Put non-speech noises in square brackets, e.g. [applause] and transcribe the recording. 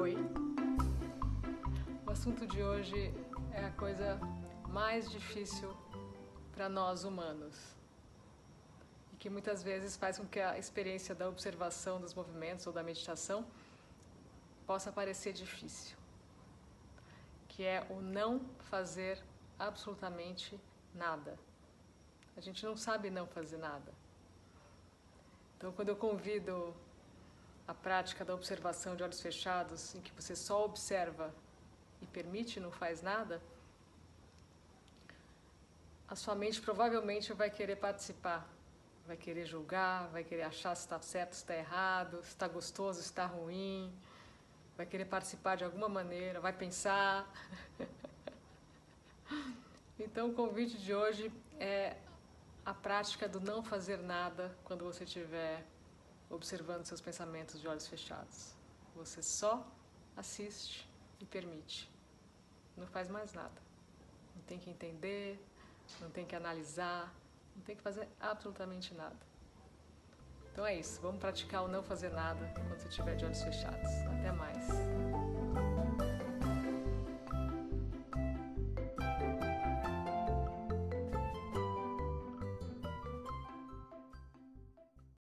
Oi. O assunto de hoje é a coisa mais difícil para nós humanos e que muitas vezes faz com que a experiência da observação dos movimentos ou da meditação possa parecer difícil, que é o não fazer absolutamente nada. Gente não sabe não fazer nada. Então, quando eu convido a prática da observação de olhos fechados, em que você só observa e permite, não faz nada, a sua mente provavelmente vai querer participar, vai querer julgar, vai querer achar se está certo, se está errado, se está gostoso, se está ruim, vai querer participar de alguma maneira, vai pensar. [laughs] então, o convite de hoje é a prática do não fazer nada quando você estiver observando seus pensamentos de olhos fechados. Você só assiste e permite. Não faz mais nada. Não tem que entender, não tem que analisar, não tem que fazer absolutamente nada. Então é isso, vamos praticar o não fazer nada quando você estiver de olhos fechados. Até.